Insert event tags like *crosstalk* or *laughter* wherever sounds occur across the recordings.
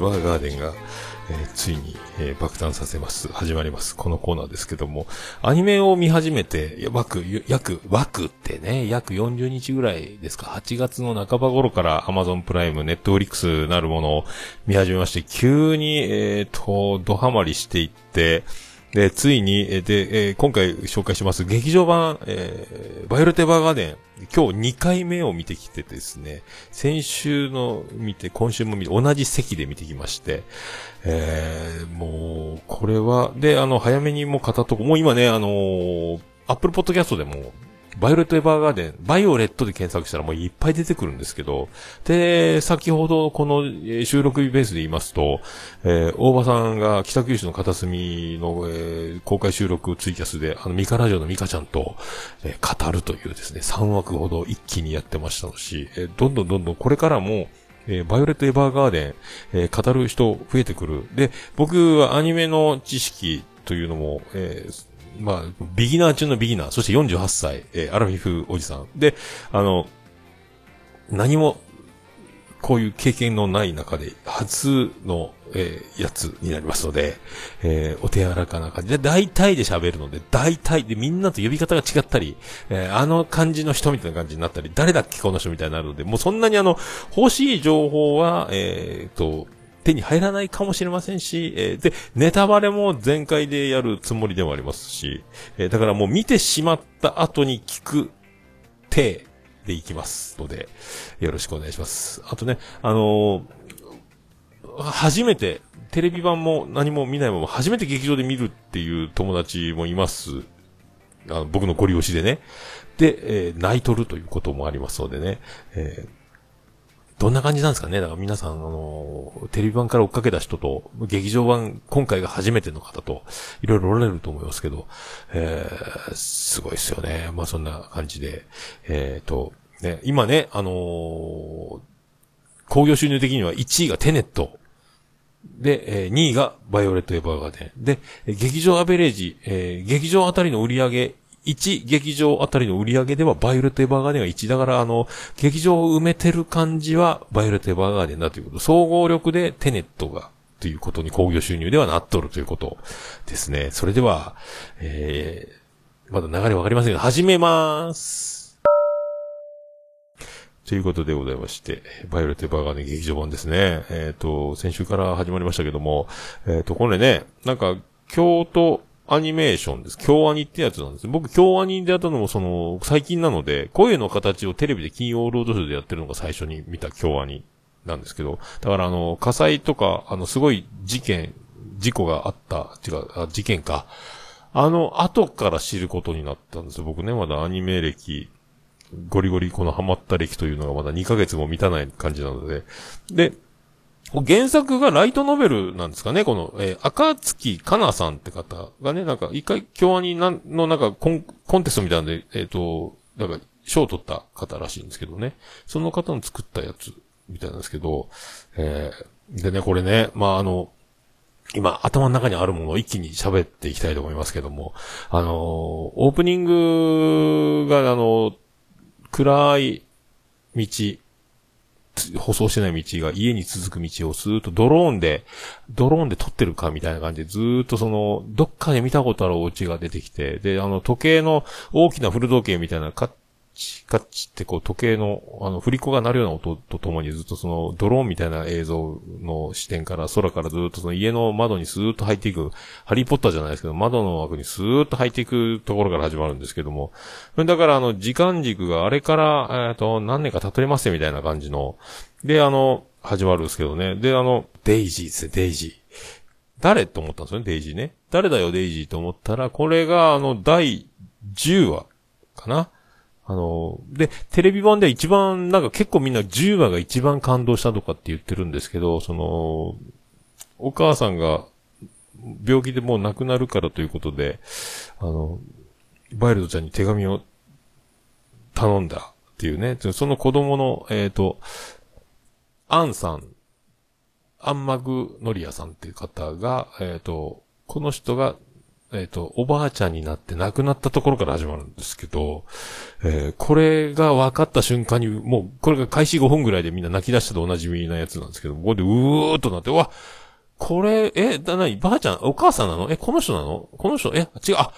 屋のさん、エヴァーガーデンが、えー、ついに、えー、爆誕させます。始まります。このコーナーですけども、アニメを見始めて、枠、約、枠ってね、約40日ぐらいですか、8月の半ば頃からアマゾンプライム、ネットフリックスなるものを見始めまして、急に、えっ、ー、と、ドハマりしていって、で、ついに、えで、えー、今回紹介します劇場版、えー、バイオレテバーガーデン、今日2回目を見てきてですね、先週の見て、今週も見て、同じ席で見てきまして、えー、もう、これは、で、あの、早めにもう片とこもう今ね、あのー、アップルポッドキャストでも、バイオレット・エヴァーガーデン、バイオレットで検索したらもういっぱい出てくるんですけど、で、先ほどこの収録日ベースで言いますと、えー、大場さんが北九州の片隅の、えー、公開収録ツイキャスで、あの、ミカラジオのミカちゃんと、えー、語るというですね、3枠ほど一気にやってましたし、えー、どんどんどんどんこれからも、えー、バイオレット・エヴァーガーデン、えー、語る人増えてくる。で、僕はアニメの知識というのも、えー、まあ、ビギナー中のビギナー、そして48歳、えー、アラフィフおじさん。で、あの、何も、こういう経験のない中で、初の、えー、やつになりますので、えー、お手柔らかな感じで、大体で喋るので、大体でみんなと呼び方が違ったり、えー、あの感じの人みたいな感じになったり、誰だっけこの人みたいになるので、もうそんなにあの、欲しい情報は、えー、と、手に入らないかもしれませんし、えー、で、ネタバレも全開でやるつもりでもありますし、えー、だからもう見てしまった後に聞く手でいきますので、よろしくお願いします。あとね、あのー、初めて、テレビ版も何も見ないまま初めて劇場で見るっていう友達もいます。あの僕のご利用しでね。で、えー、泣いとるということもありますのでね。えーどんな感じなんですかねだから皆さん、あの、テレビ版から追っかけた人と、劇場版、今回が初めての方と、いろいろおられると思いますけど、えー、すごいですよね。まあそんな感じで、えっ、ー、と、ね、今ね、あのー、興行収入的には1位がテネット。で、えー、2位がバイオレット・エヴァーガーデン。で、劇場アベレージ、えー、劇場あたりの売り上げ1劇場あたりの売り上げではバイオレット・エヴァーガーデンが1。だからあの、劇場を埋めてる感じはバイオレット・エヴァーガーデンだということ。総合力でテネットが、ということに興行収入ではなっとるということですね。それでは、えー、まだ流れわかりませんが、始めまーす。ということでございまして、バイオレット・エヴァーガーデン劇場版ですね。えっ、ー、と、先週から始まりましたけども、えっ、ー、と、これね、なんか、京都、アニメーションです。京アニってやつなんです。僕、京アニでやったのもその、最近なので、声の形をテレビで金曜ロードショーでやってるのが最初に見た京アニなんですけど、だからあの、火災とか、あの、すごい事件、事故があった、違う、あ事件か。あの、後から知ることになったんです。僕ね、まだアニメ歴、ゴリゴリこのハマった歴というのがまだ2ヶ月も満たない感じなので、で、原作がライトノベルなんですかね？この、えー、赤月かなさんって方がね、なんか、一回、京アニなんの、なんかコン、コンテストみたいなんで、えっ、ー、と、なんか、賞を取った方らしいんですけどね。その方の作ったやつ、みたいなんですけど、えー、でね、これね、まあ、あの、今、頭の中にあるものを一気に喋っていきたいと思いますけども、あのオープニングが、あの、暗い道、舗装してない道が家に続く道をスーッとドローンで、ドローンで撮ってるかみたいな感じでずーっとその、どっかで見たことあるお家が出てきて、で、あの、時計の大きな古時計みたいなカッチカチってこう時計の、あの、振り子が鳴るような音とともにずっとそのドローンみたいな映像の視点から空からずっとその家の窓にスーッと入っていく、ハリーポッターじゃないですけど、窓の枠にスーッと入っていくところから始まるんですけども、だからあの、時間軸があれから、えっ、と、何年か経とれますよみたいな感じの、で、あの、始まるんですけどね。で、あの、デイジーですね、デイジー。誰と思ったんですよね、デイジーね。誰だよ、デイジーと思ったら、これが、あの、第10話かな。あの、で、テレビ版では一番、なんか結構みんな10話が一番感動したとかって言ってるんですけど、その、お母さんが病気でもう亡くなるからということで、あの、バイルドちゃんに手紙を頼んだっていうね、その子供の、えっ、ー、と、アンさん、アンマグノリアさんっていう方が、えっ、ー、と、この人がえっ、と、おばあちゃんになって亡くなったところから始まるんですけど、えー、これが分かった瞬間に、もう、これが開始5分ぐらいでみんな泣き出したとおなじみなやつなんですけど、ここでうーっとなって、わ、これ、え、だ、なに、ばあちゃん、お母さんなの？え、この人なの？この人、え、違う、あ、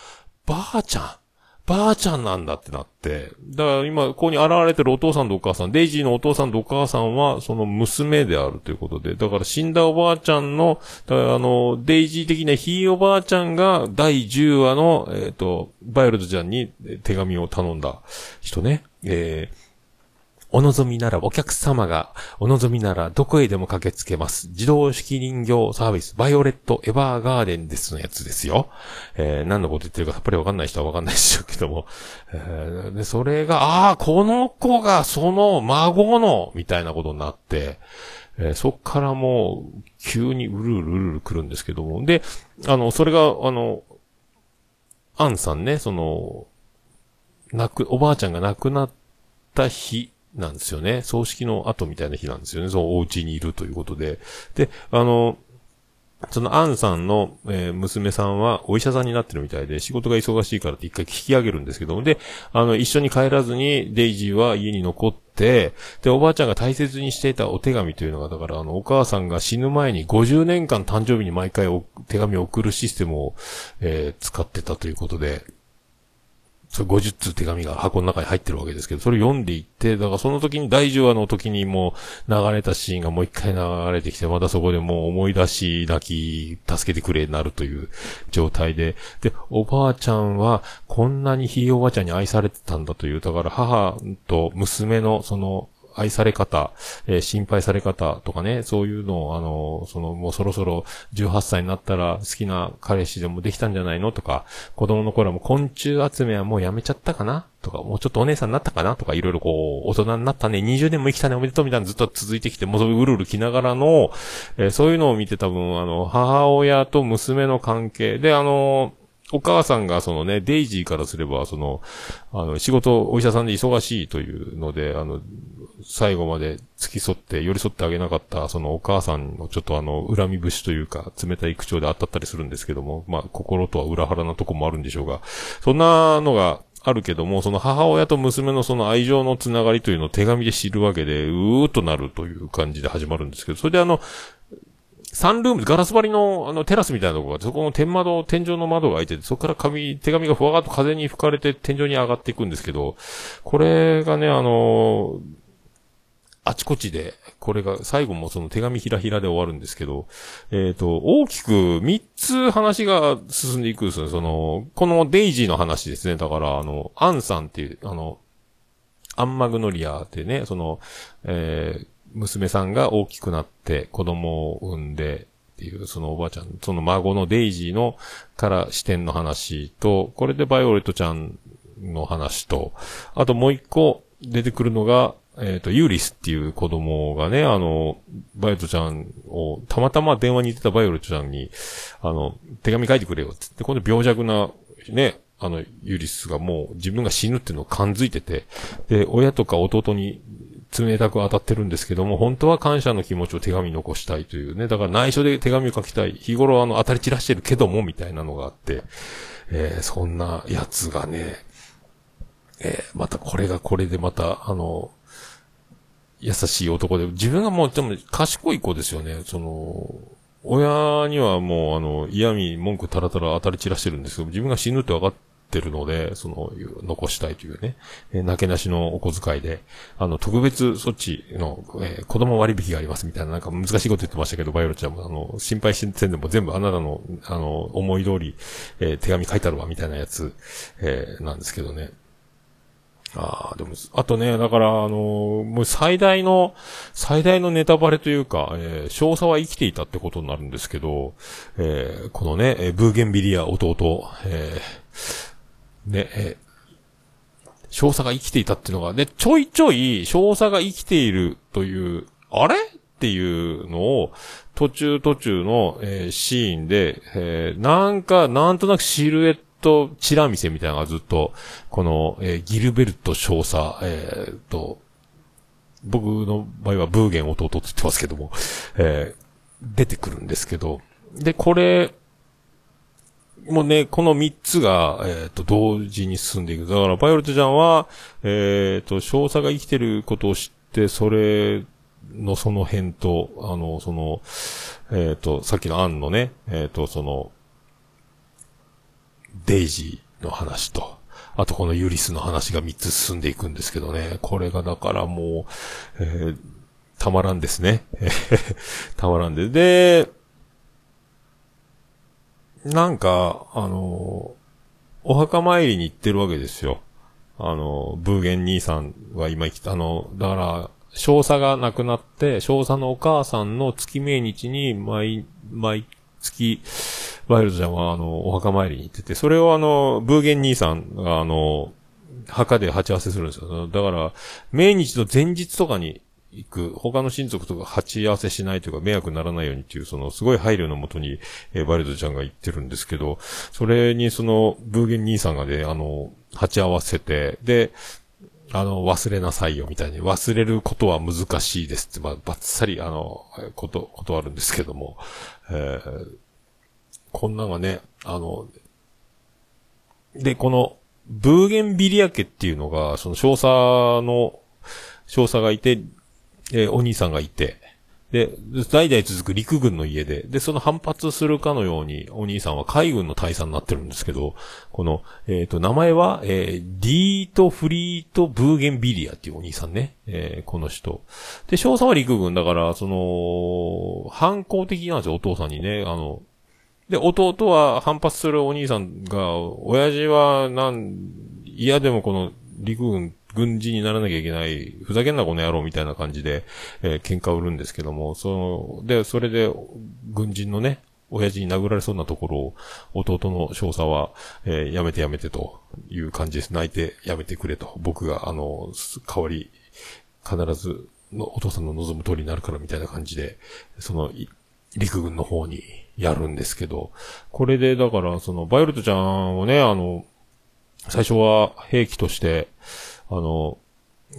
ばあちゃん。ばあちゃんなんだってなって。だから今、ここに現れてるお父さんとお母さん、デイジーのお父さんとお母さんは、その娘であるということで、だから死んだおばあちゃんの、あの、デイジー的なひいおばあちゃんが第10話の、えっ、ー、と、バイオレットちゃんに手紙を頼んだ人ね。えーお望みならお客様がお望みならどこへでも駆けつけます。自動手記人形サービス、バイオレットエヴァーガーデンですのやつですよ。えー、何のこと言ってるかさっぱりわかんない人はわかんないでしょうけども。えー、で、それが、ああ、この子がその孫の、みたいなことになって、えー、そっからもう、急にうるうるうるうる来るんですけども。で、あの、それが、あの、アンさんね、その、亡く、おばあちゃんが亡くなった日なんですよね。葬式の後みたいな日なんですよね。そのお家にいるということで。で、あの、そのアンさんの、え、娘さんはお医者さんになってるみたいで、仕事が忙しいからって一回引き上げるんですけども、で、あの、一緒に帰らずにデイジーは家に残って、で、おばあちゃんが大切にしていたお手紙というのが、だからあの、お母さんが死ぬ前に50年間誕生日に毎回お手紙を送るシステムを、えー、使ってたということで、それ50通手紙が箱の中に入ってるわけですけど、それ読んでいって、だからその時に大10話の時にもう流れたシーンがもう一回流れてきて、またそこでもう思い出し、泣き、助けてくれになるという状態で、で、おばあちゃんはこんなにひいおばあちゃんに愛されてたんだという、だから母と娘のその愛され方、えー、心配され方とかね、そういうのを、あの、その、もうそろそろ18歳になったら好きな彼氏でもできたんじゃないのとか、子供の頃はもう昆虫集めはもうやめちゃったかなとか、もうちょっとお姉さんになったかなとか、いろいろこう、大人になったね、20年も生きたね、おめでとうみたいなずっと続いてきて、もうそうるうる来ながらの、えー、そういうのを見て多分、あの、母親と娘の関係で、あの、お母さんがそのね、デイジーからすれば、その、あの、仕事、お医者さんで忙しいというので、あの、最後まで付き添って寄り添ってあげなかった、そのお母さんのちょっとあの、恨み節というか、冷たい口調で当たったりするんですけども、まあ、心とは裏腹なとこもあるんでしょうが、そんなのがあるけども、その母親と娘のその愛情のつながりというのを手紙で知るわけで、うーっとなるという感じで始まるんですけど、それであの、サンルーム、ガラス張りの、あの、テラスみたいなとこが、そこの天窓、天井の窓が開いてて、そこから紙、手紙がふわーっと風に吹かれて天井に上がっていくんですけど、これがね、あのあちこちで、これが、最後もその手紙ひらひらで終わるんですけど、えっ、ー、と、大きく3つ話が進んでいくんですよ。その、このデイジーの話ですね。だから、あの、アンさんっていう、あの、アンマグノリアってね、その、えー、娘さんが大きくなって子供を産んでっていう、そのおばあちゃん、その孫のデイジーのから視点の話と、これでバイオレットちゃんの話と、あともう一個出てくるのが、えっ、ー、と、ユーリスっていう子供がね、あの、バイオレットちゃんを、たまたま電話に行ってたバイオレットちゃんに、あの、手紙書いてくれよって言って、この病弱な、ね、あの、ユーリスがもう自分が死ぬっていうのを感づいてて、で、親とか弟に冷たく当たってるんですけども、本当は感謝の気持ちを手紙に残したいというね、だから内緒で手紙を書きたい。日頃あの、当たり散らしてるけども、みたいなのがあって、えー、そんなやつがね、えー、またこれがこれでまた、あの、優しい男で、自分がもう、でも賢い子ですよね。その、親にはもう、あの、嫌味、文句たらたら当たり散らしてるんですけど、自分が死ぬって分かってるので、その、残したいというね、えー、なけなしのお小遣いで、あの、特別措置の、えー、子供割引がありますみたいな、なんか難しいこと言ってましたけど、バイオロちゃんも、あの、心配してんでも全部あなたの、あの、思い通り、えー、手紙書いてあるわ、みたいなやつ、えー、なんですけどね。ああ、でも、あとね、だから、あのー、もう最大の、最大のネタバレというか、えー、少佐は生きていたってことになるんですけど、えー、このね、えー、ブーゲンビリア弟、えー、ね、えー、少佐が生きていたっていうのが、で、ちょいちょい少佐が生きているという、あれっていうのを、途中途中の、えー、シーンで、えー、なんか、なんとなくシルエット、チラ見せみたいなのがずっと、この、えー、ギルベルト少佐、えー、と、僕の場合はブーゲン弟って言ってますけども、えー、出てくるんですけど、で、これ、もうね、この三つが、えっ、ー、と、同時に進んでいく。だから、バイオレットちゃんは、えっ、ー、と、少佐が生きてることを知って、それのその辺と、あの、その、えっ、ー、と、さっきのアンのね、えっ、と、その、デイジーの話と、あとこのユリスの話が三つ進んでいくんですけどね。これがだからもう、え、たまらんですね。*laughs* たまらんで。で、なんか、あの、お墓参りに行ってるわけですよ。あの、ブーゲン兄さんは今生きた、あの、だから、少佐が亡くなって、少佐のお母さんの月命日に毎、毎月、ワイルドちゃんはあの、お墓参りに行ってて、それをあの、ブーゲン兄さんがあの、墓で鉢合わせするんですよ。だから、命日の前日とかに行く、他の親族とか鉢合わせしないというか迷惑にならないようにっていう、そのすごい配慮のもとに、えー、バイルドちゃんが言ってるんですけど、それにその、ブーゲン兄さんがね、あの、鉢合わせて、で、あの、忘れなさいよみたいに、忘れることは難しいですって、まあ、ばっさり、あの、こと、断るんですけども、えー、こんなのがね、あの、で、この、ブーゲンビリア家っていうのが、その少佐の、少佐がいて、えー、お兄さんがいて、で、代々続く陸軍の家で、で、その反発するかのように、お兄さんは海軍の大佐になってるんですけど、この、えっ、ー、と、名前は、えー、ディート・フリート・ブーゲンビリアっていうお兄さんね。えー、この人。で、少佐は陸軍だから、その、反抗的なんですよ、お父さんにね。あの、で、弟は反発するお兄さんが、親父は、なん、嫌でもこの陸軍軍人にならなきゃいけない、ふざけんなこの野郎みたいな感じで、えー、喧嘩を売るんですけども、その、で、それで、軍人のね、親父に殴られそうなところを、弟の少佐は、えー、やめてやめてという感じです。泣いてやめてくれと。僕が、あの、代わり、必ず、お父さんの望む通りになるからみたいな感じで、その、陸軍の方にやるんですけど、これで、だから、その、バイオレットちゃんをね、あの、最初は兵器として、あの、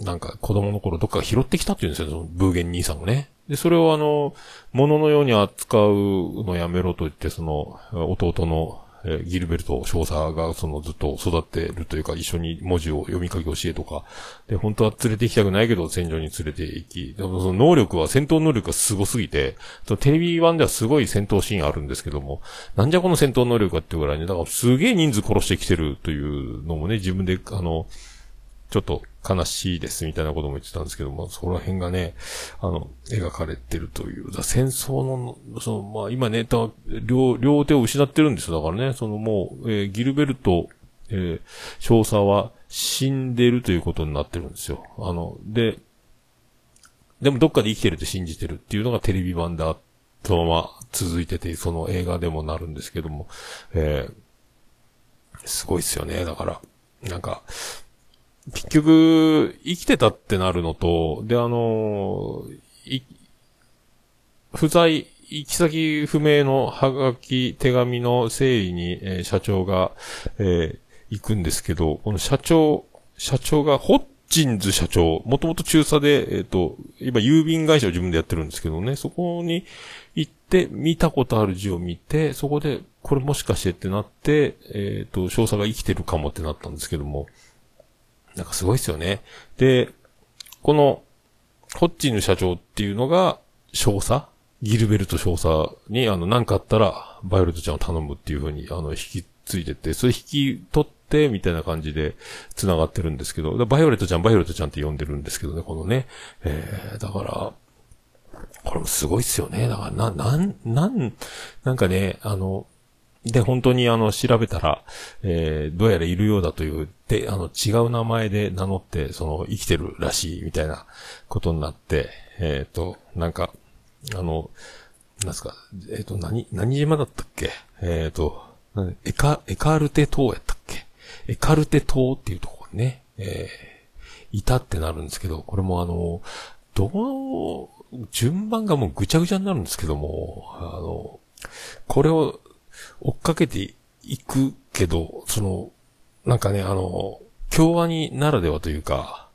なんか子供の頃どっか拾ってきたって言うんですよ、そのブーゲン兄さんがね。で、それをあの、物のように扱うのやめろと言って、その、弟の、えギルベルト少佐がそのずっと育ってるというか、一緒に文字を読み書き教えとか、で、本当は連れて行きたくないけど、戦場に連れて行き、でもその能力は、戦闘能力が凄すぎて、そのテレビ版ではすごい戦闘シーンあるんですけども、なんじゃこの戦闘能力かっていうぐらいね、だからすげえ人数殺してきてるというのもね、自分で、あの、ちょっと悲しいですみたいなことも言ってたんですけども、その辺がね、あの、描かれてるという、戦争の、その、まあ今ね、両、両手を失ってるんですよ。だからね、そのもう、えー、ギルベルト、えー、少佐は死んでるということになってるんですよ。あの、で、でもどっかで生きてるって信じてるっていうのがテレビ版だ、そのまま続いてて、その映画でもなるんですけども、えー、すごいっすよね。だから、なんか、結局、生きてたってなるのと、で、あの、い、不在、行き先不明のハガキ、手紙の整理に、えー、社長が、えー、行くんですけど、この社長、社長が、ホッチンズ社長、もともと中佐で、えっ、ー、と、今郵便会社を自分でやってるんですけどね、そこに行って見たことある字を見て、そこで、これもしかしてってなって、えっ、と、少佐が生きてるかもってなったんですけども、なんかすごいっすよね。で、この、ホッチンの社長っていうのが、少佐？ギルベルト少佐に、あの、なんかあったら、バイオレットちゃんを頼むっていう風に、あの、引き継いでて、それ引き取って、みたいな感じで、繋がってるんですけど、バイオレットちゃん、バイオレットちゃんって呼んでるんですけどね、このね。えー、だから、これもすごいっすよね。だから、な、なん、なん、なんかね、あの、で、本当にあの、調べたら、えー、どうやらいるようだという、で、あの、違う名前で名乗って、その、生きてるらしい、みたいなことになって、えっ、ー、と、なんか、あの、なんすか、えっ、ー、と、何、何島だったっけ？えっ、ー、と、エカ、エカルテ島やったっけ？エカルテ島っていうところにね、えー、いたってなるんですけど、これもあの、どの、順番がもうぐちゃぐちゃになるんですけども、あの、これを追っかけていくけど、その、なんかね、あの、京アニならではというか、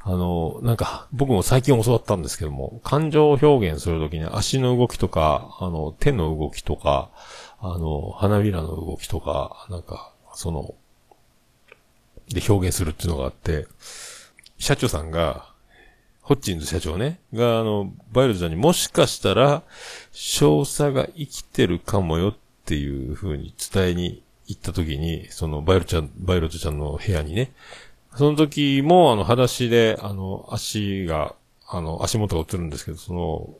あの、なんか、僕も最近教わったんですけども、感情を表現するときに足の動きとか、あの、手の動きとか、あの、花びらの動きとか、なんか、その、で表現するっていうのがあって、社長さんが、ホッチンズ社長ね、が、あの、バイルドちゃんにもしかしたら、少佐が生きてるかもよっっていう風に伝えに行った時に、その、バイルちゃん、バイルドちゃんの部屋にね、その時も、あの、裸足で、あの、足が、あの、足元が映るんですけど、その、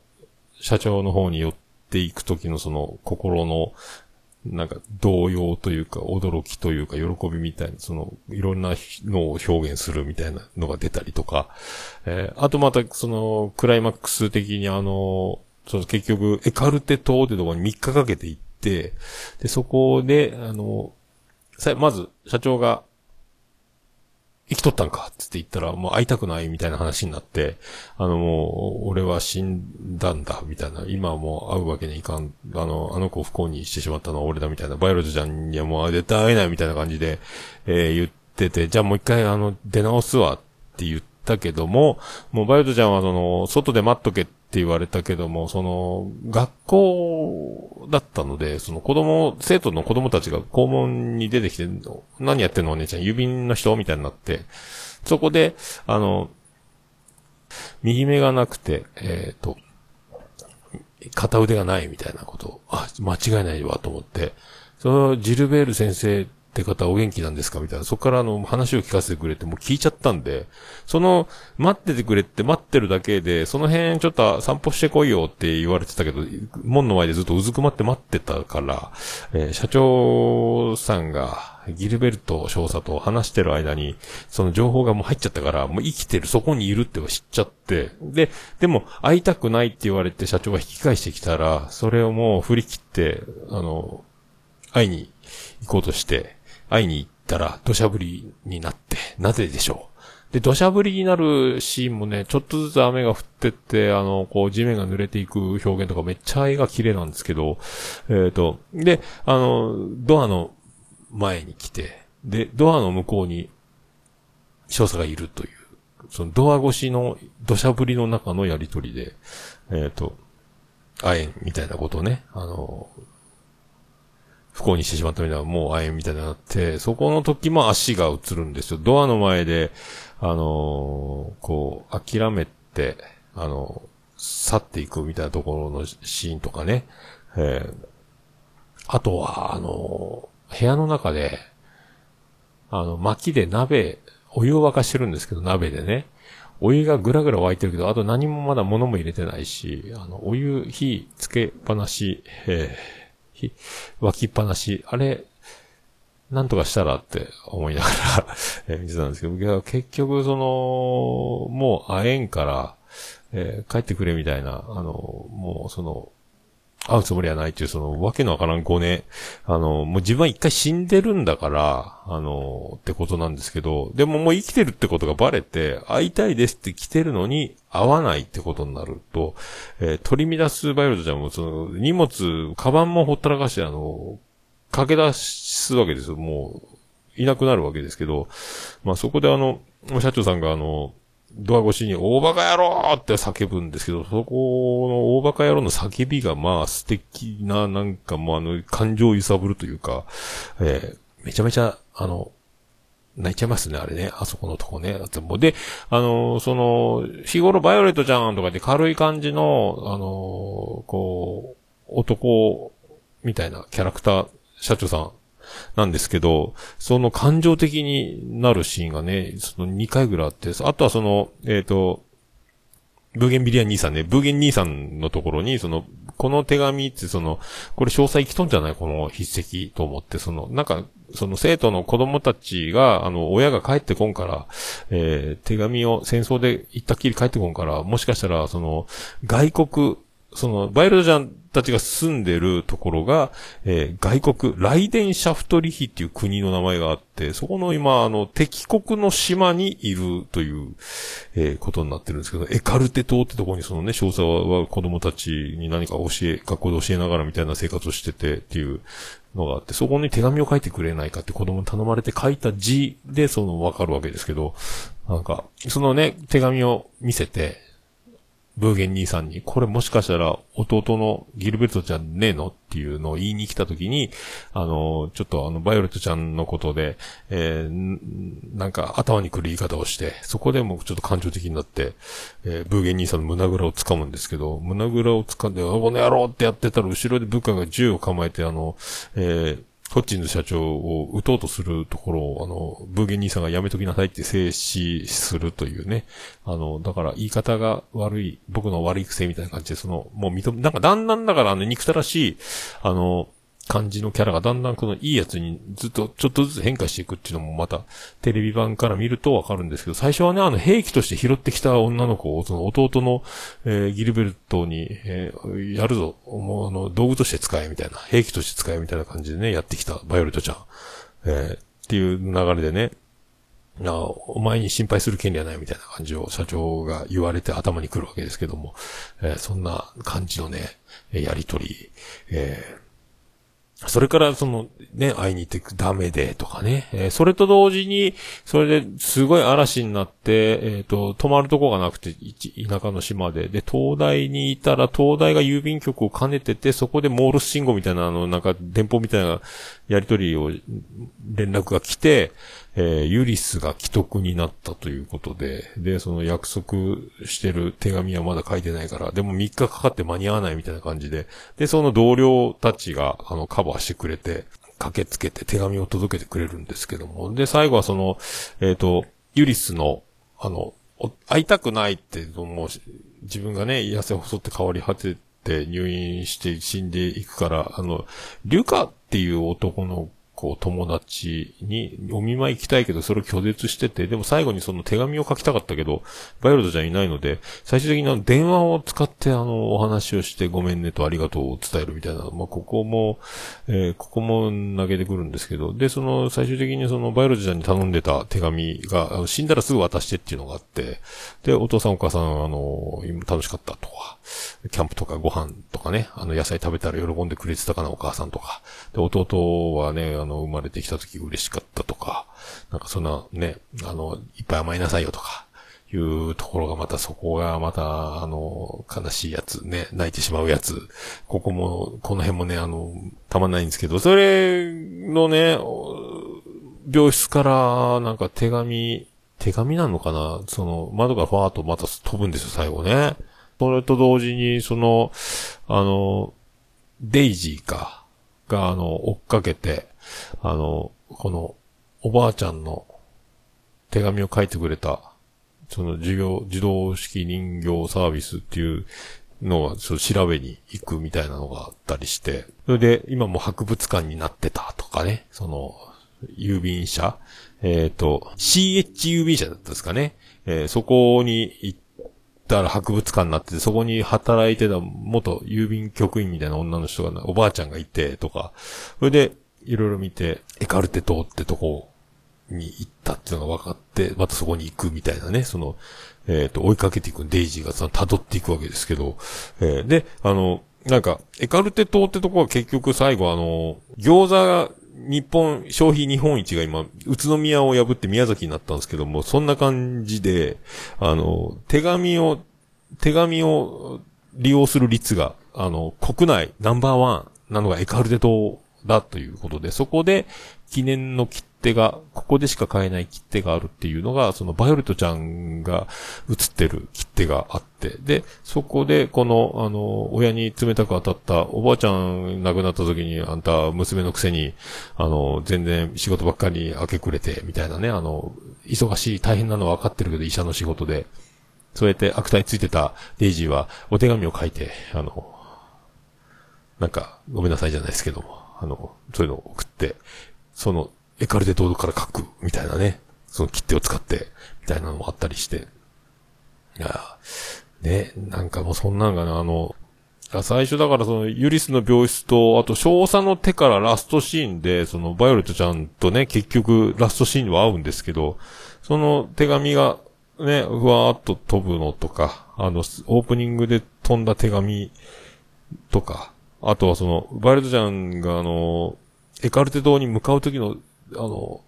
社長の方に寄っていく時のその、心の、なんか、動揺というか、驚きというか、喜びみたいな、その、いろんなのを表現するみたいなのが出たりとか、えー、あとまた、その、クライマックス的にあの、その結局、エカルテ島ってところに3日かけて行って、で、そこで、あの、さ、まず、社長が、生きとったんかつって言ったら、もう会いたくないみたいな話になって、あのもう、俺は死んだんだ、みたいな。今はもう会うわけにいかん。あの、あの子を不幸にしてしまったのは俺だ、みたいな。バイオロジちゃんにはもう絶対会えないみたいな感じで、えー、言ってて、じゃあもう一回あの、出直すわって言ってたけども、もうバイオロジちゃんはその、外で待っとけって言われたけども、その、学校だったので、その子供、生徒の子供たちが校門に出てきて、何やってんのお姉ちゃん、郵便の人みたいになって、そこで、あの、右目がなくて、えっ、ー、と、片腕がないみたいなことを、あ、間違いないわと思って、そのジルベール先生って方お元気なんですか？みたいな。そこからあの話を聞かせてくれてもう聞いちゃったんで、その待っててくれって待ってるだけで、その辺ちょっと散歩してこいよって言われてたけど、門の前でずっとうずくまって待ってたから、えー、社長さんがギルベルト少佐と話してる間に、その情報がもう入っちゃったから、もう生きてる、そこにいるって知っちゃって、で、でも会いたくないって言われて社長が引き返してきたら、それをもう振り切って、あの、会いに行こうとして、会いに行ったら土砂降りになって、なぜでしょう？で、土砂降りになるシーンもね、ちょっとずつ雨が降ってって、あの、こう、地面が濡れていく表現とかめっちゃ絵が綺麗なんですけど、えっ、ー、と、で、あの、ドアの前に来て、で、ドアの向こうに、少佐がいるという、そのドア越しの土砂降りの中のやりとりで、えっ、ー、と、あえんみたいなことをね、あの、不幸にしてしまったみたいな、もう会えんみたいになって、そこの時も足が映るんですよ。ドアの前で、あのー、こう、諦めて、あのー、去っていくみたいなところのシーンとかね。えー、あとは、あのー、部屋の中で、あの、薪で鍋、お湯を沸かしてるんですけど、鍋でね。お湯がぐらぐら沸いてるけど、あと何もまだ物も入れてないし、あの、お湯、火つけっぱなし、えー湧きっぱなし、あれ、なんとかしたらって思いながら *laughs* え見てたんですけど、結局その、もう会えんから、えー、帰ってくれみたいな、あの、もうその、会うつもりはないっていう、その、わけのわからんごね、あの、もう自分は一回死んでるんだから、あの、ってことなんですけど、でももう生きてるってことがバレて、会いたいですって来てるのに、会わないってことになると、えー、取り乱すバイオレットちゃんも、その、荷物、カバンもほったらかして、あの、駆け出すわけですよ。もう、いなくなるわけですけど、まあそこであの、社長さんがあの、ドア越しに、大バカ野郎って叫ぶんですけど、そこの大バカ野郎の叫びがまあ素敵な、なんかもうあの、感情を揺さぶるというか、えー、めちゃめちゃ、あの、泣いちゃいますね、あれね。あそこのとこね。で、あの、その、日頃バイオレットちゃんとかで軽い感じの、あの、こう、男みたいなキャラクター、社長さんなんですけど、その感情的になるシーンがね、その2回ぐらいあって、あとはその、えっ、ー、と、ブーゲンビリア兄さんね、ブーゲン兄さんのところに、その、この手紙ってその、これ詳細きとんじゃない？この筆跡と思って、その、なんか、その生徒の子供たちが、あの、親が帰ってこんから、えー、手紙を戦争で行ったっきり帰ってこんから、もしかしたら、その、外国、その、バイルドジャンたちが住んでるところが、えー、外国、ライデンシャフトリヒっていう国の名前があって、そこの今、あの、敵国の島にいるという、えー、ことになってるんですけど、エカルテ島ってとこにそのね、少佐は子供たちに何か教え、学校で教えながらみたいな生活をしててっていうのがあって、そこに手紙を書いてくれないかって子供に頼まれて書いた字でそのわかるわけですけど、なんか、そのね、手紙を見せて、ブーゲン兄さんに、これもしかしたら弟のギルベルトちゃんねえのっていうのを言いに来た時に、あの、ちょっとあの、バイオレットちゃんのことで、えー、なんか頭に来る言い方をして、そこでもちょっと感情的になって、えー、ブーゲン兄さんの胸ぐらを掴むんですけど、胸ぐらを掴んで、この野郎ってやってたら後ろで部下が銃を構えて、あの、えー、トッジンズ社長を撃とうとするところを、あの、ブーゲン兄さんがやめときなさいって制止するというね。あの、だから言い方が悪い、僕の悪い癖みたいな感じで、その、もう認め、なんかだんだんだからあの、憎たらしい、あの、感じのキャラがだんだんこのいいやつにずっとちょっとずつ変化していくっていうのもまたテレビ版から見るとわかるんですけど、最初はね、あの兵器として拾ってきた女の子を、その弟の、えー、ギルベルトに、えー、やるぞ、もうあの、道具として使えみたいな、兵器として使えみたいな感じでね、やってきたバイオレットちゃん。えー、っていう流れでね、あお前に心配する権利はないみたいな感じを社長が言われて頭に来るわけですけども、えー、そんな感じのね、やりとり、えーそれからその、ね、会いに行ってダメでとかね。えー、それと同時に、それですごい嵐になって、えっ、ー、と、泊まるとこがなくて、田舎の島で。で、東大にいたら、東大が郵便局を兼ねてて、そこでモールス信号みたいな、あの、なんか、電報みたいなやりとりを、連絡が来て、えー、ユリスが既得になったということで、で、その約束してる手紙はまだ書いてないから、でも3日かかって間に合わないみたいな感じで、で、その同僚たちが、あの、カバーしてくれて、駆けつけて手紙を届けてくれるんですけども、で、最後はその、えっ、ー、と、ユリスの、あの、会いたくないって、もう、自分がね、痩せ細って変わり果てて入院して死んでいくから、あの、リュカっていう男のこう、友達にお見舞い行きたいけど、それを拒絶してて、でも最後にその手紙を書きたかったけど、バイオレットちゃいないので、最終的に電話を使ってあの、お話をしてごめんねとありがとうを伝えるみたいな、まあ、ここも、えー、ここも投げてくるんですけど、で、その、最終的にその、バイオレットちゃんに頼んでた手紙が、死んだらすぐ渡してっていうのがあって、で、お父さんお母さん、あの、楽しかったとか、キャンプとかご飯とかね、あの、野菜食べたら喜んでくれてたかな、お母さんとか。で、弟はね、あの、生まれてきた時嬉しかったとか、なんかそんなね、あの、いっぱい甘えなさいよとか、いうところがまたそこがまた、あの、悲しいやつね、泣いてしまうやつ。ここも、この辺もね、あの、たまんないんですけど、それのね、病室からなんか手紙、手紙なのかな？その、窓がファーっとまた飛ぶんですよ、最後ね。それと同時に、その、あの、デイジーか、が、あの、追っかけて、あの、この、おばあちゃんの手紙を書いてくれた、その授業、自動式人形サービスっていうのが、ちょっと調べに行くみたいなのがあったりして、それで、今も博物館になってたとかね、その、郵便車、えっ、ー、と、CH 郵便車だったんですかね。えー、そこに行ったら博物館になってて、そこに働いてた元郵便局員みたいな女の人が、おばあちゃんがいて、とか、それで、いろいろ見て、エカルテ島ってとこに行ったっていうのが分かって、またそこに行くみたいなね、その、えっ、ー、と、追いかけていくデイジーがその辿っていくわけですけど、えー、で、あの、なんか、エカルテ島ってとこは結局最後あの、餃子日本、消費日本一が今、宇都宮を破って宮崎になったんですけども、そんな感じで、あの、手紙を、手紙を利用する率が、あの、国内ナンバーワンなのがエカルテ島だということで、そこで記念の切手が、ここでしか買えない切手があるっていうのが、そのバイオレットちゃんが写ってる切手があって、で、そこでこの、あの、親に冷たく当たったおばあちゃん亡くなった時にあんた娘のくせに、あの、全然仕事ばっかり明け暮れて、みたいなね、あの、忙しい大変なのは分かってるけど医者の仕事で、そうやって悪態ついてたデイジーはお手紙を書いて、あの、なんか、ごめんなさいじゃないですけども、あの、そういうのを送って、その、エカルテトードから書く、みたいなね。その切手を使って、みたいなのもあったりして。いや、ね、なんかもうそんなんがな、あの、最初だからそのユリスの病室と、あと少佐の手からラストシーンで、そのバイオレットちゃんとね、結局ラストシーンは合うんですけど、その手紙がね、ふわーっと飛ぶのとか、あの、オープニングで飛んだ手紙とか、あとはその、バイオレットちゃんがあの、エカルテ島に向かう時の、あの、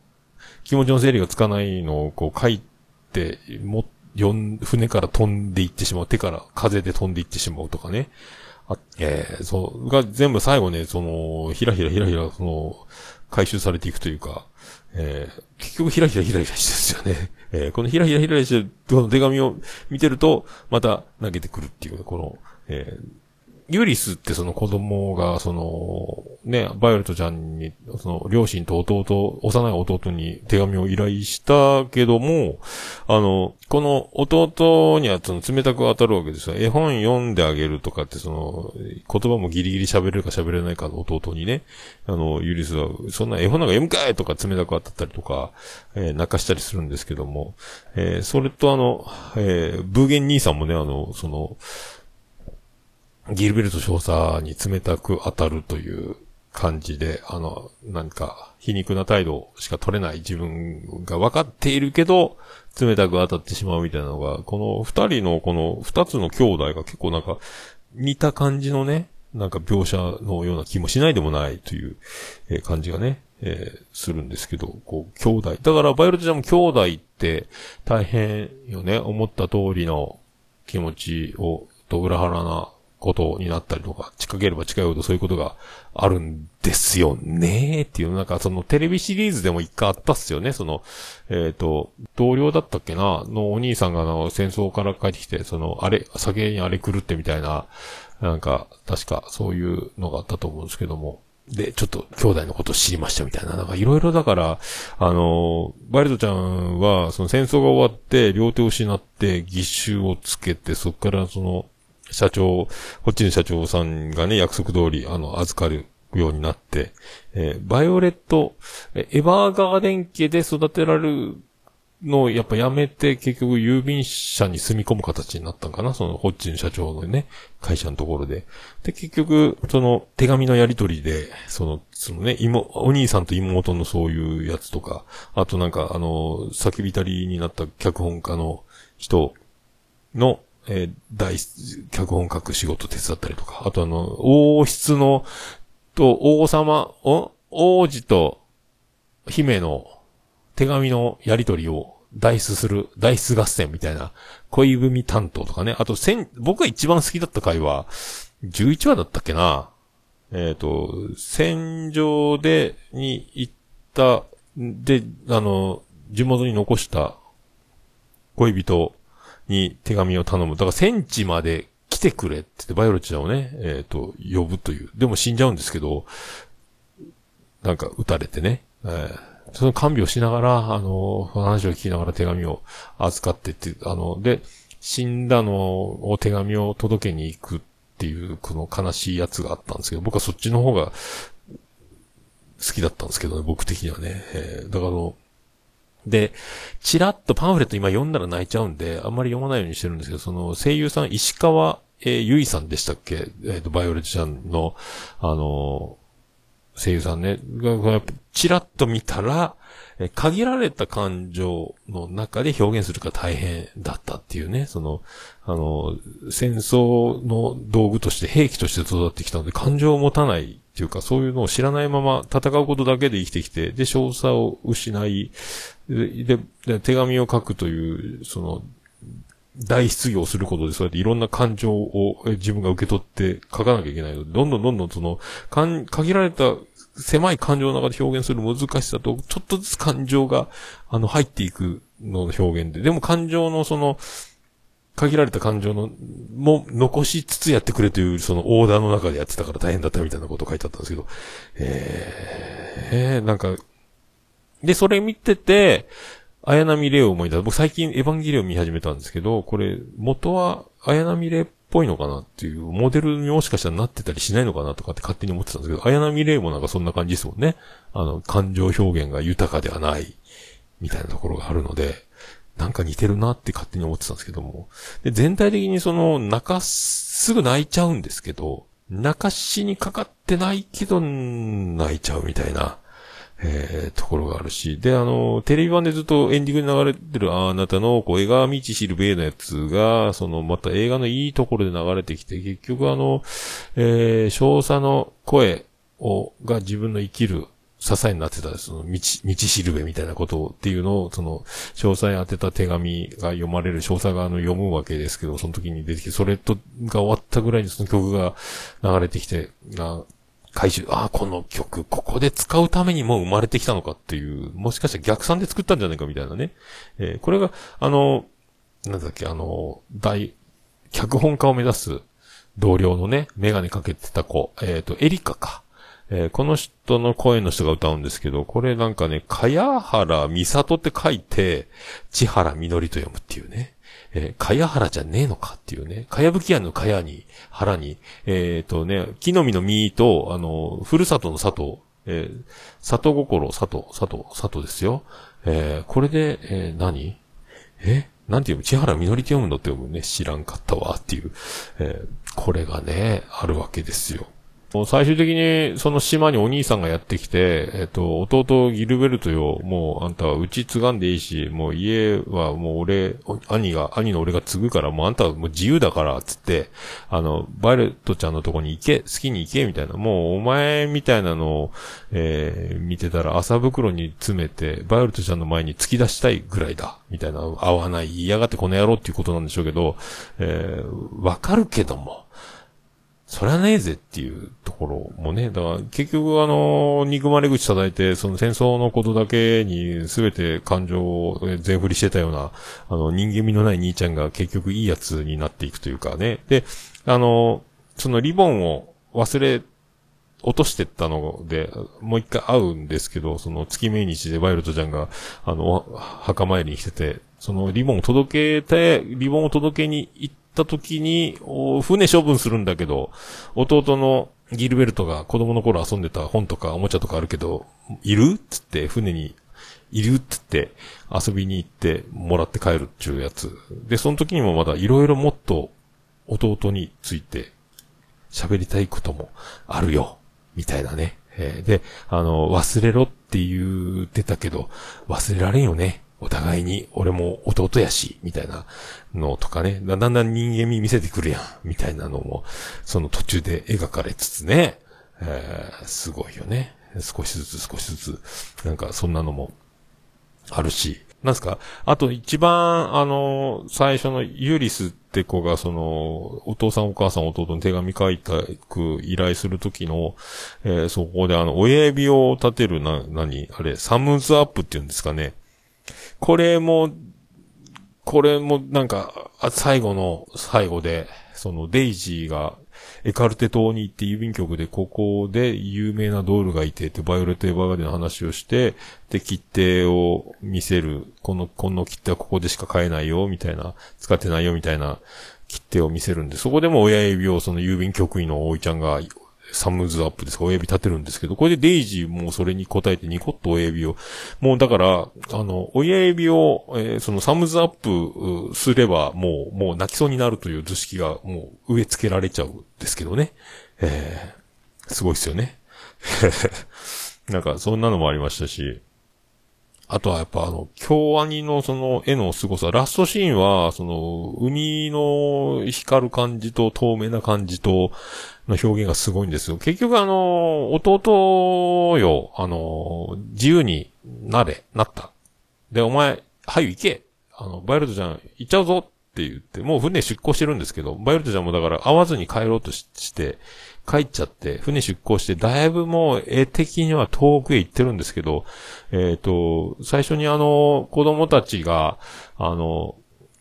気持ちの整理がつかないのをこう書いて、も、よん、船から飛んでいってしまう。手から風で飛んでいってしまうとかね。あ、えー、そう、が全部最後ね、その、ひらひらひらひら、その、回収されていくというか、えー、結局ひらひらひらひらしてですよね。えー、このひらひらひらして、この手紙を見てると、また投げてくるっていう、この、えー、ユリスってその子供が、その、ね、バイオレットちゃんに、その、両親と弟、幼い弟に手紙を依頼したけども、あの、この弟にはその冷たく当たるわけですよ。絵本読んであげるとかって、その、言葉もギリギリ喋れるか喋れないかの弟にね、あの、ユリスは、そんな絵本なんか読むかいとか冷たく当たったりとか、えー、泣かしたりするんですけども、えー、それとあの、えー、ブーゲン兄さんもね、あの、その、ギルベルト少佐に冷たく当たるという感じで、あの、なんか、皮肉な態度しか取れない自分が分かっているけど、冷たく当たってしまうみたいなのが、この二人のこの二つの兄弟が結構なんか、似た感じのね、なんか描写のような気もしないでもないという、え、感じがね、えー、するんですけど、こう、兄弟。だから、バイオレットちゃんも兄弟って大変よね、思った通りの気持ちを、と裏腹なことになったりとか、近ければ近いほどそういうことがあるんですよねっていう、なんかそのテレビシリーズでも一回あったっすよね。その、えっ、ー、と、同僚だったっけなのお兄さんがあの戦争から帰ってきて、その、あれ、酒にあれ狂ってみたいな、なんか、確かそういうのがあったと思うんですけども。で、ちょっと兄弟のことを知りましたみたいな。なんかいろいろだから、あの、バイルドちゃんは、その戦争が終わって、両手を失って、義手をつけて、そこからその、社長、こっちの社長さんがね、約束通り、あの、預かるようになって、えー、バイオレット、エヴァーガーデン家で育てられるのをやっぱやめて結局郵便社に住み込む形になったんかなそのホッチの社長のね、会社のところで。で、結局、その手紙のやりとりで、その、そのね、妹、お兄さんと妹のそういうやつとか、あとなんかあの、叫びたりになった脚本家の人の、えー、大、脚本書く仕事手伝ったりとか、あとあの、王室の、と、王様、お、王子と姫の手紙のやりとりをダイスする、ダイス合戦みたいな、恋文担当とかね。あと、千、僕が一番好きだった回は、11話だったっけなえっ、ー、と、戦場で、に行った、で、あの、地元に残した恋人に手紙を頼む。だから戦地まで来てくれって言って、バイオレットちゃんをね、えっ、ー、と、呼ぶという。でも死んじゃうんですけど、なんか撃たれてね、えー、その看病しながら、あの、話を聞きながら手紙を預かってって、あの、で、死んだのを手紙を届けに行くっていう、この悲しいやつがあったんですけど、僕はそっちの方が好きだったんですけどね、僕的にはね。えー、だからので、チラッとパンフレット今読んだら泣いちゃうんで、あんまり読まないようにしてるんですけど、その声優さん、石川、えー、ゆいさんでしたっけ？えっ、ー、と、バイオレットちゃんの、あのー、声優さんね、が、チラッと見たら、え限られた感情の中で表現するか大変だったっていうね、その、あの、戦争の道具として兵器として育ってきたので感情を持たないっていうか、そういうのを知らないまま戦うことだけで生きてきて、で、少佐を失い、で、で手紙を書くという、その、大失業することで、そうやっていろんな感情を自分が受け取って書かなきゃいけないの。で、どんどんどんどんその、かん、限られた狭い感情の中で表現する難しさと、ちょっとずつ感情が、あの、入っていくの表現で、でも感情のその、限られた感情の、も、残しつつやってくれという、そのオーダーの中でやってたから大変だったみたいなこと書いてあったんですけど、えー、えー、なんか、で、それ見てて、綾波レイを思い出す。僕最近エヴァンゲリオン見始めたんですけど、これ、元は綾波レイっぽいのかなっていう、モデルにもしかしたらなってたりしないのかなとかって勝手に思ってたんですけど、綾波レイもなんかそんな感じですもんね。あの、感情表現が豊かではない、みたいなところがあるので、なんか似てるなって勝手に思ってたんですけども。で、全体的にその、泣かすすぐ泣いちゃうんですけど、泣かしにかかってないけど、泣いちゃうみたいな。えー、ところがあるし。で、あの、テレビ版でずっとエンディングに流れてるあなたの、こう、映画道知るべのやつが、その、また映画のいいところで流れてきて、結局あの、えー、少佐の声を、が自分の生きる、支えになってた、その、道、道しるべみたいなことっていうのを、その、詳細当てた手紙が読まれる、詳細があの、読むわけですけど、その時に出てきて、それと、が終わったぐらいにその曲が流れてきて、な、回収、ああ、この曲、ここで使うためにも生まれてきたのかっていう、もしかしたら逆算で作ったんじゃないかみたいなね。えー、これが、あの、なんだっけ、あの、大、脚本家を目指す同僚のね、メガネかけてた子、えっ、ー、と、エリカか。えー、この人の声の人が歌うんですけど、これなんかね、かやはらみさとって書いて、千原みのりと読むっていうね。えー、かやはらじゃねえのかっていうね。かやぶき屋のかやに、腹に、えっ、ー、とね、木の実の実と、あの、ふるさとの里、えー、里心、里、里、里ですよ。えー、これで、えー、何？え？なんていうの千原みのりって読むのって読むね。知らんかったわっていう。えー、これがね、あるわけですよ。最終的にその島にお兄さんがやってきて、えっと、弟ギルベルトよ、もうあんたはうち継がんでいいし、もう家はもう俺、兄が、兄の俺が継ぐから、もうあんたはもう自由だから、つって、あの、バイルトちゃんのとこに行け、好きに行け、みたいな。もうお前みたいなのを、えー、見てたら朝袋に詰めて、バイルトちゃんの前に突き出したいぐらいだ、みたいな、合わない、嫌がってこの野郎っていうことなんでしょうけど、えー、わかるけども、そりゃねえぜっていうところもね、だから結局あの、憎まれ口叩いて、その戦争のことだけに全て感情を全振りしてたような、あの、人間味のない兄ちゃんが結局いいやつになっていくというかね。で、あの、そのリボンを忘れ落としてったので、もう一回会うんですけど、その月命日でワイルドちゃんが、あの、墓参りに来てて、そのリボンを届けて、リボンを届けに行ってた時に、船処分するんだけど、弟のギルベルトが子供の頃遊んでた本とかおもちゃとかあるけど、いる？つって船にいる？っつって遊びに行ってもらって帰るっていうやつ。で、その時にもまだいろいろもっと弟について喋りたいこともあるよ。みたいなね。えー、で、あの、忘れろって言ってたけど、忘れられんよね。お互いに、俺も弟やし、みたいなのとかね、だんだん人間味見せてくるやん、みたいなのも、その途中で描かれつつね、えー、すごいよね。少しずつ少しずつ、なんかそんなのもあるし、なんすか？あと一番、あの、最初のユリスって子が、その、お父さんお母さん弟に手紙書いたく依頼するときの、えー、そこであの、親指を立てるな、何？あれ、サムズアップっていうんですかね。これも、これもなんか、最後の最後で、そのデイジーがエカルテ島に行って郵便局でここで有名なドールがいてってバイオレットエヴァーガデンの話をして、で、切手を見せる。この、この切手はここでしか買えないよ、みたいな、使ってないよ、みたいな切手を見せるんで、そこでも親指をその郵便局員のおいちゃんがサムズアップですか、親指立てるんですけど、これでデイジーもそれに答えてニコッと親指を、もうだから、あの、親指を、えー、そのサムズアップすれば、もう、もう泣きそうになるという図式がもう植え付けられちゃうんですけどね。えー、すごいっすよね。*laughs* なんか、そんなのもありましたし、あとはやっぱあの、京アニのその絵の凄さ、ラストシーンは、その、海の光る感じと透明な感じと、の表現がすごいんですよ。結局あの、弟よ、あの、自由になれ、なった。で、お前、はい、行けあの、バイルドちゃん、行っちゃうぞって言って、もう船出港してるんですけど、バイルドちゃんもだから会わずに帰ろうとして、帰っちゃって、船出港して、だいぶもう絵的には遠くへ行ってるんですけど、えっ、ー、と、最初にあの、子供たちが、あの、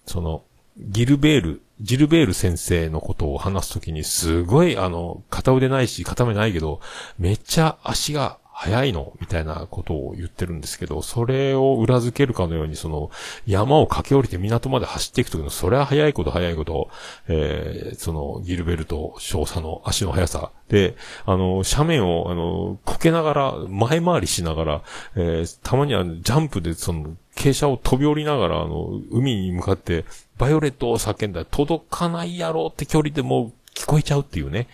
その、ギルベール、ジルベール先生のことを話すときに、すごい、あの、片腕ないし、片目ないけど、めっちゃ足が早いのみたいなことを言ってるんですけど、それを裏付けるかのように、その、山を駆け下りて港まで走っていくときの、それは早いこと早いこと、えー、その、ギルベルト少佐の足の速さ。で、あの、斜面を、あの、こけながら、前回りしながら、えー、たまにはジャンプで、その、傾斜を飛び降りながら、あの、海に向かって、バイオレットを叫んだら届かないやろって距離でもう聞こえちゃうっていうね。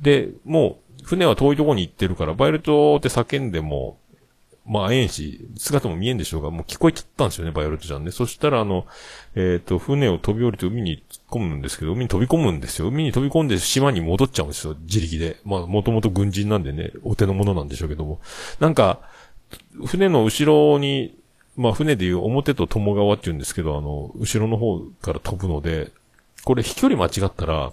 で、もう、船は遠いところに行ってるから、バイオレットって叫んでも、まあ、えんし、姿も見えんでしょうが、もう聞こえちゃったんですよね、バイオレットちゃんね。そしたら、あの、えっ、ー、と、船を飛び降りて海に突っ込むんですけど、海に飛び込むんですよ。海に飛び込んで島に戻っちゃうんですよ、自力で。まあ、もともと軍人なんでね、お手の物なんでしょうけども。なんか、船の後ろに、まあ、船でいう表と友川って言うんですけど、あの、後ろの方から飛ぶので、これ飛距離間違ったら、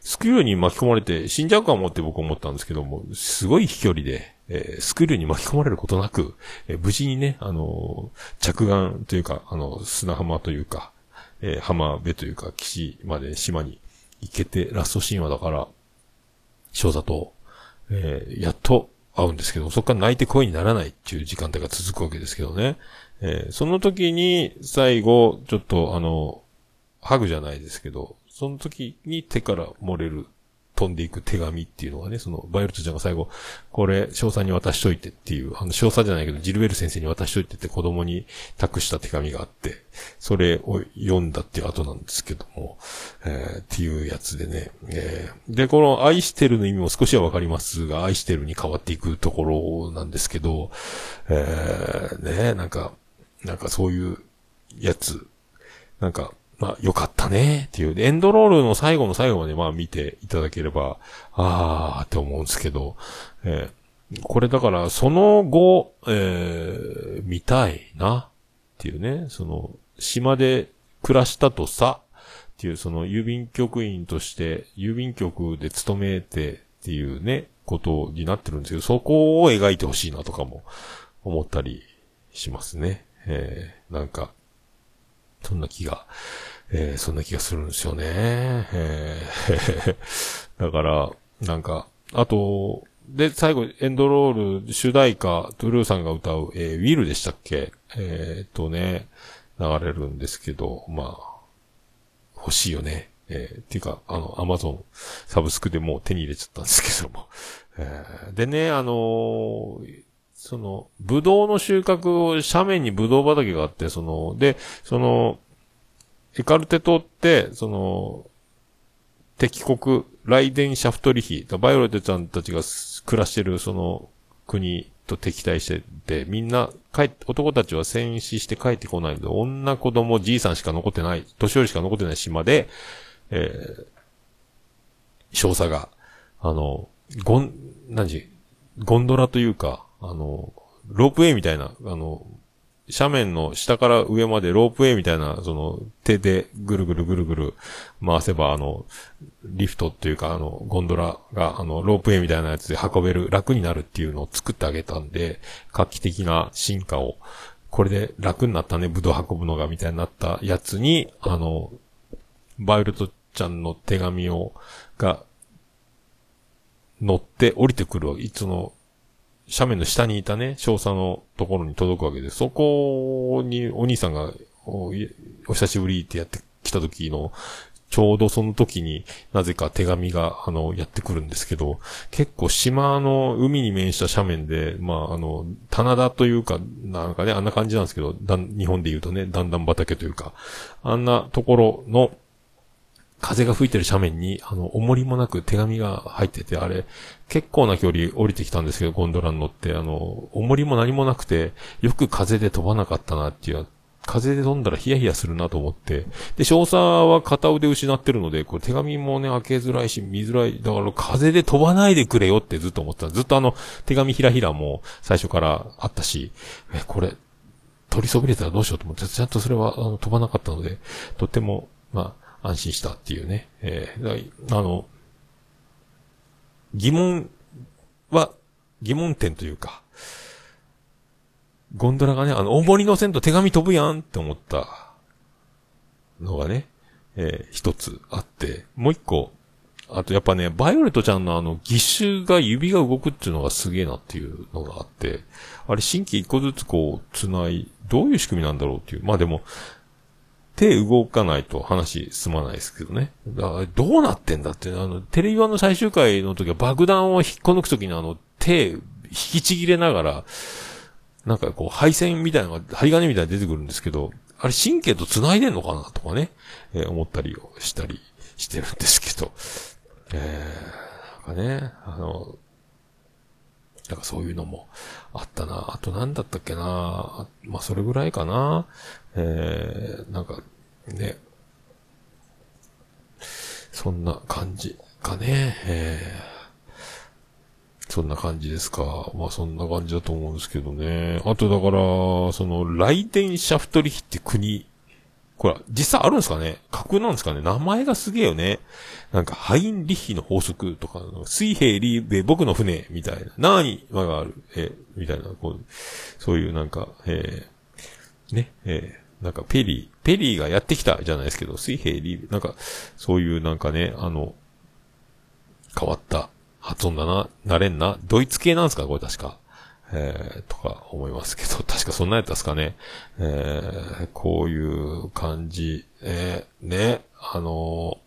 スクリューに巻き込まれて死んじゃうかもって僕思ったんですけども、すごい飛距離で、えー、スクリューに巻き込まれることなく、えー、無事にね、あのー、着岸というか、あの、砂浜というか、え浜辺というか、岸まで島に行けて、ラストシーンはだから、少佐と、えやっと会うんですけど、そこから泣いて声にならないっていう時間帯が続くわけですけどね。えその時に、最後、ちょっとあの、ハグじゃないですけど、その時に手から漏れる、飛んでいく手紙っていうのがね、その、バイオレットちゃんが最後、これ、少佐に渡しといてっていう、あの、少佐じゃないけど、ジルベル先生に渡しといてって子供に託した手紙があって、それを読んだっていう後なんですけども、えー、っていうやつでね、えー、で、この愛してるの意味も少しはわかりますが、愛してるに変わっていくところなんですけど、えー、ね、なんか、なんかそういうやつ、なんか、まあ、よかったね。っていう。エンドロールの最後の最後までまあ見ていただければ、あーって思うんですけど、えー、これだからその後、えー、見たいな。っていうね、その、島で暮らしたとさ、っていうその郵便局員として郵便局で勤めてっていうね、ことになってるんですけど、そこを描いてほしいなとかも思ったりしますね。えー、なんか、そんな気が、えー、そんな気がするんですよね。えー、*laughs* だから、なんか、あと、で、最後、エンドロール、主題歌、トゥルーさんが歌う、えー、ウィルでしたっけ？えー、っとね、流れるんですけど、まあ、欲しいよね。えー、っていうか、あの、アマゾン、サブスクでもう手に入れちゃったんですけども。えー、でね、あのー、その、ブドウの収穫を、斜面にブドウ畑があって、その、で、その、エカルテ島って、その、敵国、ライデンシャフトリヒ、バイオレットちゃんたちが暮らしてるその国と敵対してて、みんな帰っ、男たちは戦死して帰ってこないので、女子供じいさんしか残ってない、年寄りしか残ってない島で、えー、少佐が、あの、ゴン、何時、ゴンドラというか、あの、ロープウェイみたいな、あの、斜面の下から上までロープウェイみたいな、その、手でぐるぐるぐるぐる回せば、あの、リフトっていうか、あの、ゴンドラが、あの、ロープウェイみたいなやつで運べる、楽になるっていうのを作ってあげたんで、画期的な進化を、これで楽になったね、ブドウ運ぶのが、みたいになったやつに、あの、バイルトちゃんの手紙を、が、乗って降りてくるいつの斜面の下にいたね、少佐のところに届くわけで、そこにお兄さんがお、お久しぶりってやってきた時の、ちょうどその時になぜか手紙が、あの、やってくるんですけど、結構島の海に面した斜面で、まあ、あの、棚田というか、なんかね、あんな感じなんですけど、だ日本で言うとね、段々畑というか、あんなところの、風が吹いてる斜面に、あの、重りもなく手紙が入ってて、あれ、結構な距離降りてきたんですけど、ゴンドラに乗って、あの、重りも何もなくて、よく風で飛ばなかったなっていう、風で飛んだらヒヤヒヤするなと思って。で、少佐は片腕失ってるので、これ手紙もね、開けづらいし、見づらい。だから風で飛ばないでくれよってずっと思ってた。ずっとあの、手紙ひらひらも最初からあったし、え、これ、取りそびれたらどうしようと思って、ちゃんとそれはあの飛ばなかったので、とっても、まあ、安心したっていうね。えー、あの、疑問は、疑問点というか、ゴンドラがね、あの、重りの線と手紙飛ぶやんって思ったのがね、えー、一つあって、もう一個、あとやっぱね、バイオレットちゃんのあの、義手が指が動くっていうのがすげえなっていうのがあって、あれ新規一個ずつこう、繋い、どういう仕組みなんだろうっていう。まあでも、手動かないと話進まないですけどね。だからどうなってんだって、あの、テレビ版の最終回の時は爆弾を引っこ抜く時にあの、手、引きちぎれながら、なんかこう、配線みたいなのが、針金みたいに出てくるんですけど、あれ神経と繋いでんのかなとかね、えー、思ったりをしたりしてるんですけど、えー、なんかね、あの、なんかそういうのもあったな。あと何だったっけな。まあ、それぐらいかな。えー、なんか、ね。そんな感じかね。えー、そんな感じですか。まあそんな感じだと思うんですけどね。あとだから、その、ライデンシャフトリヒって国これ、実際あるんですかね？架空なんですかね？名前がすげえよね。なんか、ハインリッヒの法則とか、水平リーベ僕の船みたいな。何輪がある？えみたいな、こう、そういうなんか、えー、ね、えー、なんかペリー、ペリーがやってきたじゃないですけど、水平リーベ、なんか、そういうなんかね、あの、変わった発音だな、なれんな。ドイツ系なんですか？これ確か。えー、とか思いますけど、*laughs* 確かそんなやったですかね。えー、こういう感じ、えー、ね、あの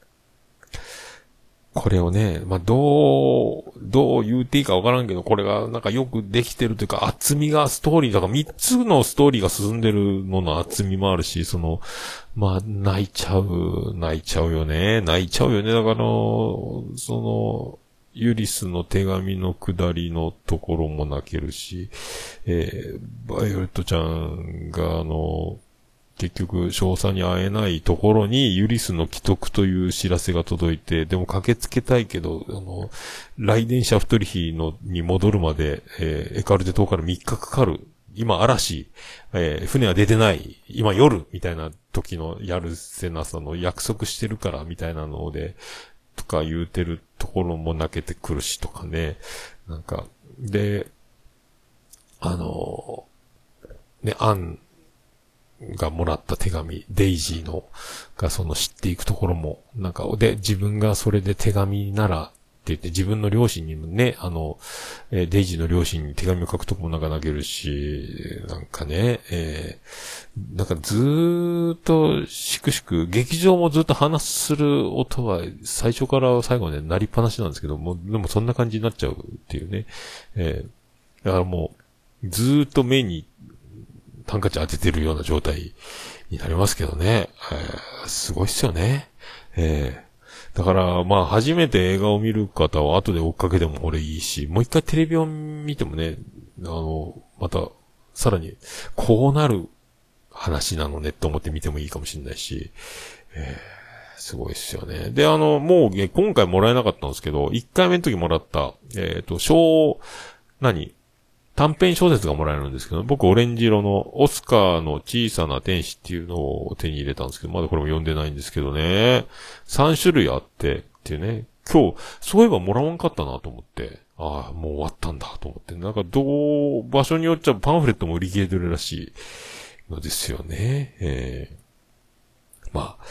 これをね、まあ、どう、どう言うていいかわからんけど、これがなんかよくできてるというか、厚みがストーリー、だから3つのストーリーが進んでるのの厚みもあるし、その、まあ、泣いちゃう、泣いちゃうよね。泣いちゃうよね。だから、その、ユリスの手紙の下りのところも泣けるし、えー、バイオレットちゃんが、あの、結局、少佐に会えないところに、ユリスの既得という知らせが届いて、でも駆けつけたいけど、あの、ライデンシャフトリヒの、に戻るまで、えー、エカルテ島から3日かかる。今嵐、えー、船は出てない。今夜、みたいな時のやるせなさの約束してるから、みたいなので、とか言うてるところも泣けてくるしとかね。なんか、で、あの、ね、アンがもらった手紙、デイジーの、がその知っていくところも、なんか、で、自分がそれで手紙なら、言って自分の両親にもね、あの、え、デイジーの両親に手紙を書くとこもなんか投げるし、なんかね、えー、なんかずーっと、しくしく、劇場もずっと話する音は、最初から最後まで鳴りっぱなしなんですけども、でもそんな感じになっちゃうっていうね。えー、だからもう、ずーっと目に、ハンカチ当ててるような状態になりますけどね。えー、すごいっすよね。えーだから、まあ、初めて映画を見る方は後で追っかけても俺いいし、もう一回テレビを見てもね、あの、また、さらに、こうなる話なのねって思って見てもいいかもしれないし、えー、すごいっすよね。で、あの、もう、今回もらえなかったんですけど、1回目の時もらった、えっ、ー、と、小、何？短編小説がもらえるんですけど、僕オレンジ色のオスカーの小さな天使っていうのを手に入れたんですけど、まだこれも読んでないんですけどね。3種類あって、っていうね。今日、そういえばもらわんかったなと思って。ああ、もう終わったんだと思って。なんかどう、場所によっちゃパンフレットも売り切れてるらしいのですよね。えー、まあ、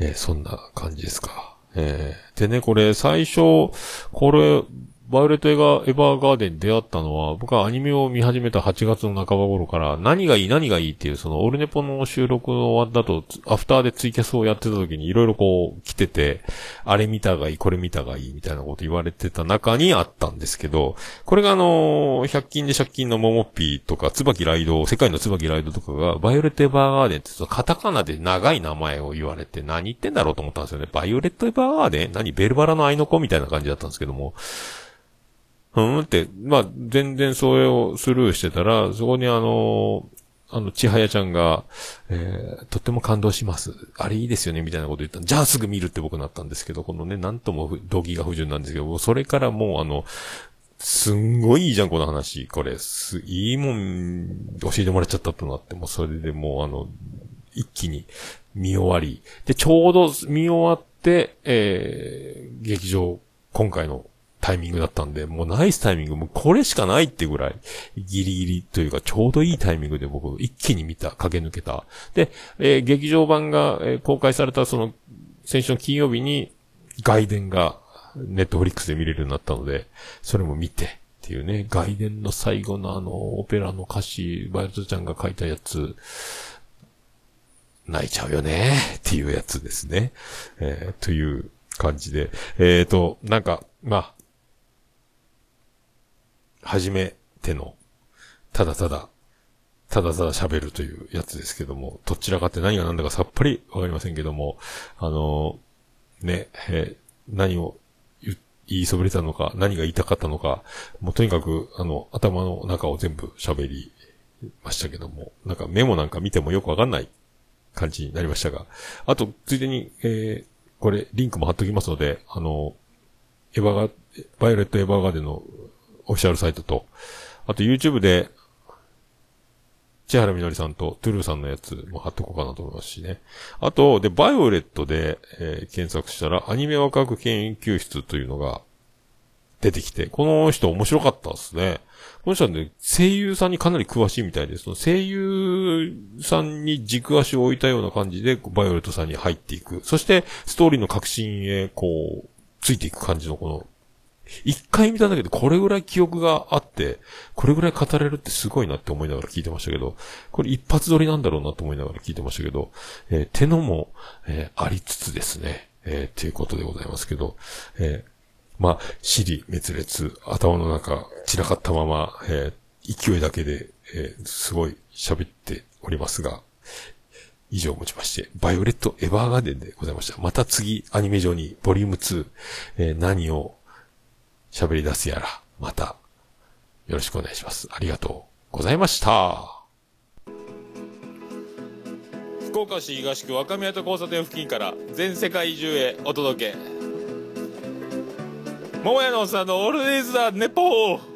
えー、そんな感じですか。えー、でね、これ最初、これ、バイオレットエ、ヴァーガーデン出会ったのは、僕はアニメを見始めた8月の半ば頃から、何がいい何がいいっていう、その、オルネポの収録の終わった後、アフターでツイキャスをやってた時にいろいろこう、来てて、あれ見たがいい、これ見たがいい、みたいなこと言われてた中にあったんですけど、これがあのー、100均で借金のモモピーとか、椿ライド、世界の椿ライドとかが、バイオレットエヴァーガーデンって、カタカナで長い名前を言われて、何言ってんだろうと思ったんですよね。バイオレットエヴァーガーデン？何？ベルバラの愛の子？みたいな感じだったんですけども、うんって、まあ、全然それをスルーしてたら、そこにあの、あの、ちはやちゃんが、えー、とっても感動します。あれいいですよねみたいなこと言ったじゃあすぐ見るって僕なったんですけど、このね、なんとも動機が不純なんですけど、それからもうあの、すんごいいいじゃん、この話。これ、す、いいもん、教えてもらっちゃったとなって、もうそれでもうあの、一気に見終わり。で、ちょうど見終わって、えー、劇場、今回のタイミングだったんで、もうナイスタイミング、もうこれしかないってぐらい、ギリギリというか、ちょうどいいタイミングで僕、一気に見た、駆け抜けた。で、えー、劇場版が、えー、公開されたその、先週の金曜日に、外伝が、ネットフリックスで見れるようになったので、それも見て、っていうね、外伝の最後のあの、オペラの歌詞、バイトちゃんが書いたやつ、泣いちゃうよね、っていうやつですね。えー、という感じで。えっ、ー、と、なんか、まあ、初めての、ただただ、ただただ喋るというやつですけども、どちらかって何が何だかさっぱりわかりませんけども、あの、ね、何を言いそびれたのか、何が言いたかったのか、もうとにかく、あの、頭の中を全部喋りましたけども、なんかメモなんか見てもよくわかんない感じになりましたが、あと、ついでに、えー、これ、リンクも貼っときますので、あの、エヴァガ、バイオレットエヴァーガーデンのオフィシャルサイトと、あと YouTube で、茅原実里さんと TRUEさんのやつも貼っとこうかなと思いますしね。あと、で、バイオレットで、えー、検索したら、アニメワクワク研究室というのが出てきて、この人面白かったですね。この人はね、声優さんにかなり詳しいみたいです。声優さんに軸足を置いたような感じで、バイオレットさんに入っていく。そして、ストーリーの核心へ、こう、ついていく感じのこの一回見たんだけでこれぐらい記憶があって、これぐらい語れるってすごいなって思いながら聞いてましたけど、これ一発撮りなんだろうなと思いながら聞いてましたけど、えー、手のも、えー、ありつつですね、えー、っていうことでございますけど、えー、まあ、尻滅裂、頭の中散らかったまま、え、勢いだけで、え、すごい喋っておりますが、以上をもちまして、バイオレットエヴァーガーデンでございました。また次、アニメ上に、ボリューム2、えー、何を喋り出すやら、また、よろしくお願いします。ありがとうございました。福岡市東区若宮と交差点付近から全世界中へお届け。桃屋のおっさんのオールディーズ・ザ・ネポー